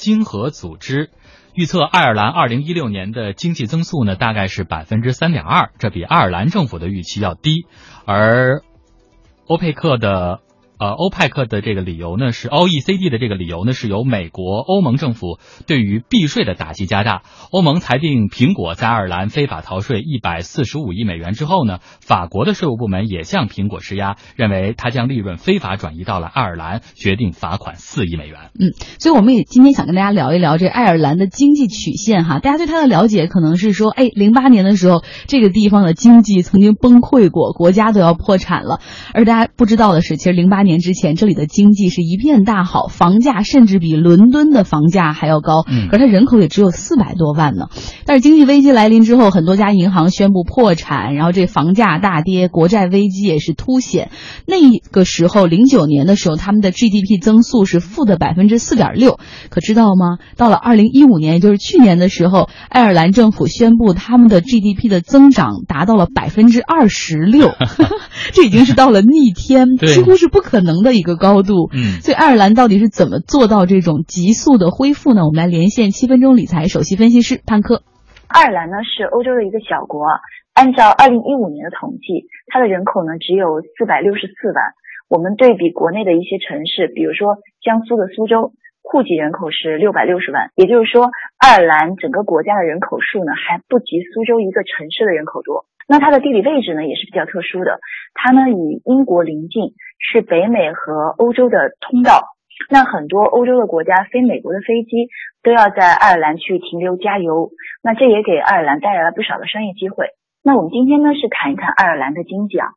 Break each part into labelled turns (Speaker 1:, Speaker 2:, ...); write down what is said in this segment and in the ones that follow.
Speaker 1: 经合组织预测，爱尔兰二零一六年的经济增速呢，大概是百分之三点二，这比爱尔兰政府的预期要低。而欧佩克的。呃，欧派克的这个理由呢，是 O E C D 的这个理由呢，是由美国、欧盟政府对于避税的打击加大。欧盟裁定苹果在爱尔兰非法逃税一百四十五亿美元之后呢，法国的税务部门也向苹果施压，认为它将利润非法转移到了爱尔兰，决定罚款四亿美元。
Speaker 2: 嗯，所以我们也今天想跟大家聊一聊这爱尔兰的经济曲线哈。大家对它的了解可能是说，哎，零八年的时候这个地方的经济曾经崩溃过，国家都要破产了。而大家不知道的是，其实零八年。年之前，这里的经济是一片大好，房价甚至比伦敦的房价还要高，可它人口也只有四百多万呢。但是经济危机来临之后，很多家银行宣布破产，然后这房价大跌，国债危机也是凸显。那个时候，零九年的时候，他们的 GDP 增速是负的百分之四点六。可知道吗？到了二零一五年，也就是去年的时候，爱尔兰政府宣布他们的 GDP 的增长达到了百分之二十六，这已经是到了逆天，几乎是不可。可能的一个高度，
Speaker 1: 嗯，
Speaker 2: 所以爱尔兰到底是怎么做到这种急速的恢复呢？我们来连线七分钟理财首席分析师潘科。
Speaker 3: 爱尔兰呢是欧洲的一个小国，按照二零一五年的统计，它的人口呢只有四百六十四万。我们对比国内的一些城市，比如说江苏的苏州，户籍人口是六百六十万，也就是说，爱尔兰整个国家的人口数呢还不及苏州一个城市的人口多。那它的地理位置呢也是比较特殊的，它呢与英国邻近，是北美和欧洲的通道。那很多欧洲的国家飞美国的飞机都要在爱尔兰去停留加油，那这也给爱尔兰带来了不少的商业机会。那我们今天呢是谈一谈爱尔兰的经济啊，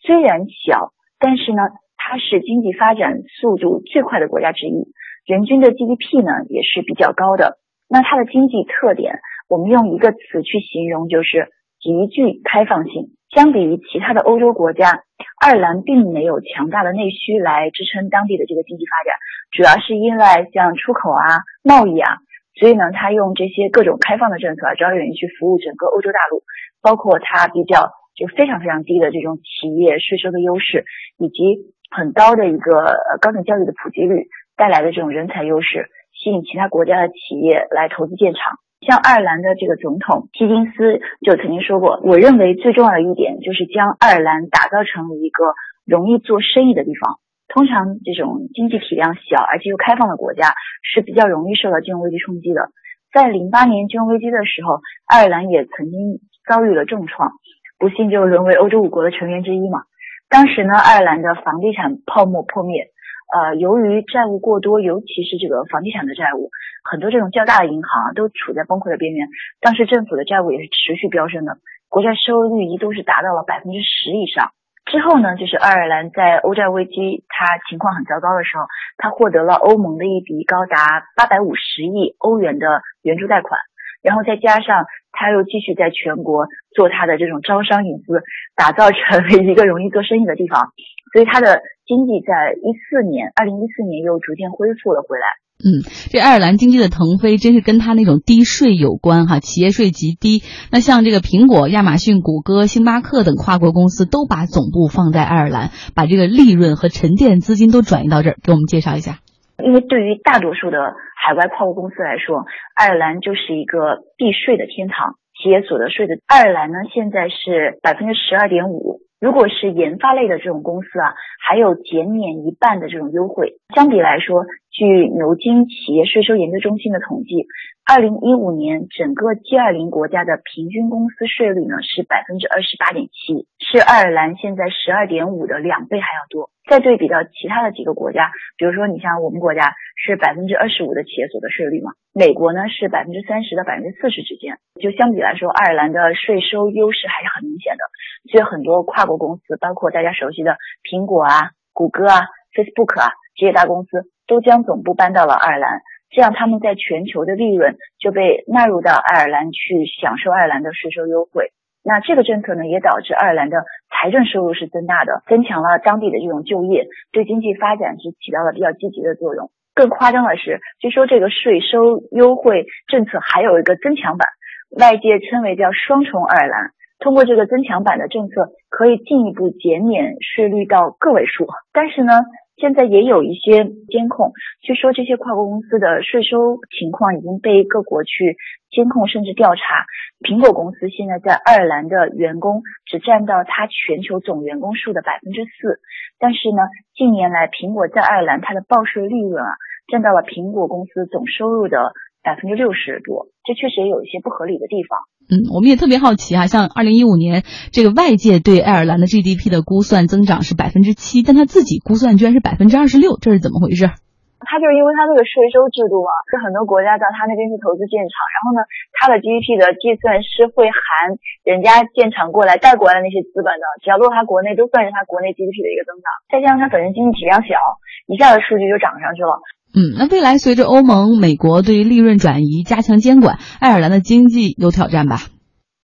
Speaker 3: 虽然小，但是呢它是经济发展速度最快的国家之一，人均的 GDP 呢也是比较高的。那它的经济特点，我们用一个词去形容就是。极具开放性，相比于其他的欧洲国家，爱尔兰并没有强大的内需来支撑当地的这个经济发展，主要是依赖像出口啊、贸易啊，所以呢，它用这些各种开放的政策招人去服务整个欧洲大陆，包括它比较就非常非常低的这种企业税收的优势，以及很高的一个高等教育的普及率带来的这种人才优势，吸引其他国家的企业来投资建厂。像爱尔兰的这个总统希金斯就曾经说过，我认为最重要的一点就是将爱尔兰打造成一个容易做生意的地方。通常这种经济体量小而且又开放的国家是比较容易受到金融危机冲击的。在零八年金融危机的时候，爱尔兰也曾经遭遇了重创，不幸就沦为欧洲五国的成员之一嘛。当时呢，爱尔兰的房地产泡沫破灭。呃，由于债务过多，尤其是这个房地产的债务，很多这种较大的银行都处在崩溃的边缘。当时政府的债务也是持续飙升的，国债收益率一度是达到了百分之十以上。之后呢，就是爱尔兰在欧债危机它情况很糟糕的时候，它获得了欧盟的一笔高达八百五十亿欧元的援助贷款。然后再加上它又继续在全国做它的这种招商引资，打造成为一个容易做生意的地方，所以它的经济在一四年，二零一四年又逐渐恢复了回来。
Speaker 2: 嗯，这爱尔兰经济的腾飞真是跟它那种低税有关哈，企业税极低。那像这个苹果、亚马逊、谷歌、星巴克等跨国公司都把总部放在爱尔兰，把这个利润和沉淀资金都转移到这儿，给我们介绍一下。
Speaker 3: 因为对于大多数的海外跨国公司来说，爱尔兰就是一个避税的天堂，企业所得税的爱尔兰呢现在是百分之十二点五。如果是研发类的这种公司啊，还有减免一半的这种优惠。相比来说，据牛津企业税收研究中心的统计，二零一五年整个 G 二零国家的平均公司税率呢是百分之二十八点七，是爱尔兰现在十二点五的两倍还要多。再对比到其他的几个国家，比如说你像我们国家是百分之二十五的企业所得税率嘛，美国呢是百分之三十到百分之四十之间，就相比来说，爱尔兰的税收优势还是很明显的。所以很多跨国公司，包括大家熟悉的苹果啊、谷歌啊、Facebook 啊这些大公司，都将总部搬到了爱尔兰，这样他们在全球的利润就被纳入到爱尔兰去享受爱尔兰的税收优惠。那这个政策呢，也导致爱尔兰的财政收入是增大的，增强了当地的这种就业，对经济发展是起到了比较积极的作用。更夸张的是，据说这个税收优惠政策还有一个增强版，外界称为叫双重爱尔兰。通过这个增强版的政策，可以进一步减免税率到个位数。但是呢，现在也有一些监控，据说这些跨国公司的税收情况已经被各国去监控甚至调查。苹果公司现在在爱尔兰的员工只占到它全球总员工数的百分之四，但是呢，近年来苹果在爱尔兰它的报税利润啊，占到了苹果公司总收入的百分之六十多，这确实也有一些不合理的地方。
Speaker 2: 嗯，我们也特别好奇哈，像二零一五年这个外界对爱尔兰的 GDP 的估算增长是百分之七，但他自己估算居然是百分之二十六，这是怎么回事？
Speaker 3: 他就是因为他这个税收制度嘛，就很多国家到他那边去投资建厂，然后呢，他的 GDP 的计算是会含人家建厂过来带过来的那些资本的，只要落他国内都算是他国内 GDP 的一个增长，再加上他本身经济体量小，一下子数据就涨上去了。
Speaker 2: 嗯，那未来随着欧盟、美国对于利润转移加强监管，爱尔兰的经济有挑战吧？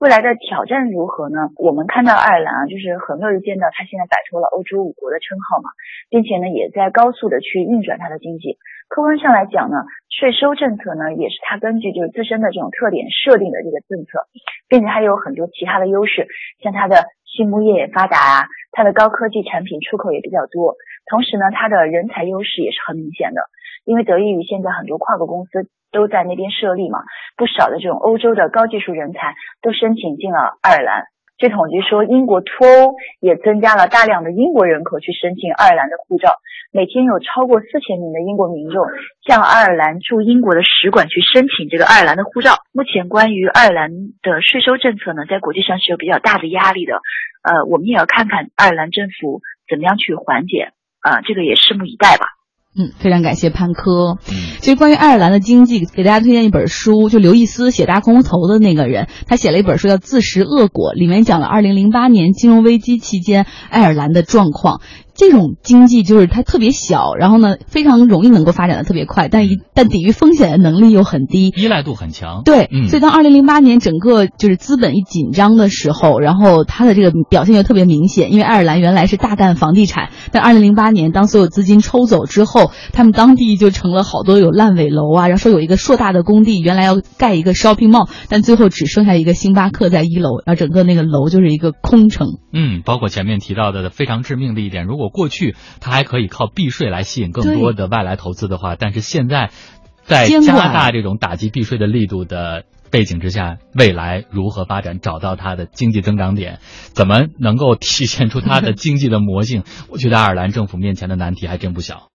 Speaker 3: 未来的挑战如何呢？我们看到爱尔兰啊，就是很乐于见到它现在摆脱了欧洲五国的称号嘛，并且呢，也在高速的去运转它的经济。客观上来讲呢，税收政策呢，也是它根据就是自身的这种特点设定的这个政策，并且它有很多其他的优势，像它的畜牧业也发达啊，它的高科技产品出口也比较多，同时呢，它的人才优势也是很明显的。因为得益于现在很多跨国公司都在那边设立嘛，不少的这种欧洲的高技术人才都申请进了爱尔兰。据统计说，英国脱欧也增加了大量的英国人口去申请爱尔兰的护照，每天有超过四千名的英国民众向爱尔兰驻英国的使馆去申请这个爱尔兰的护照。目前关于爱尔兰的税收政策呢，在国际上是有比较大的压力的。呃，我们也要看看爱尔兰政府怎么样去缓解，啊，这个也拭目以待吧。
Speaker 2: 嗯，非常感谢潘科。其实关于爱尔兰的经济，给大家推荐一本书，就刘易斯写大空头的那个人，他写了一本书叫《自食恶果》，里面讲了二零零八年金融危机期间爱尔兰的状况。这种经济就是它特别小，然后呢非常容易能够发展的特别快，但一但抵御风险的能力又很低，
Speaker 1: 依赖度很强。
Speaker 2: 对，所以当二零零八年整个就是资本一紧张的时候，然后它的这个表现就特别明显。因为爱尔兰原来是大干房地产，但二零零八年当所有资金抽走之后，他们当地就成了好多有烂尾楼啊，然后说有一个硕大的工地，原来要盖一个 shopping mall，但最后只剩下一个星巴克在一楼，然后整个那个楼就是一个空城。
Speaker 1: 嗯，包括前面提到的非常致命的一点，如果过去它还可以靠避税来吸引更多的外来投资的话，但是现在在加大这种打击避税的力度的背景之下，未来如何发展，找到它的经济增长点，怎么能够体现出它的经济的魔性？我觉得爱尔兰政府面前的难题还真不小。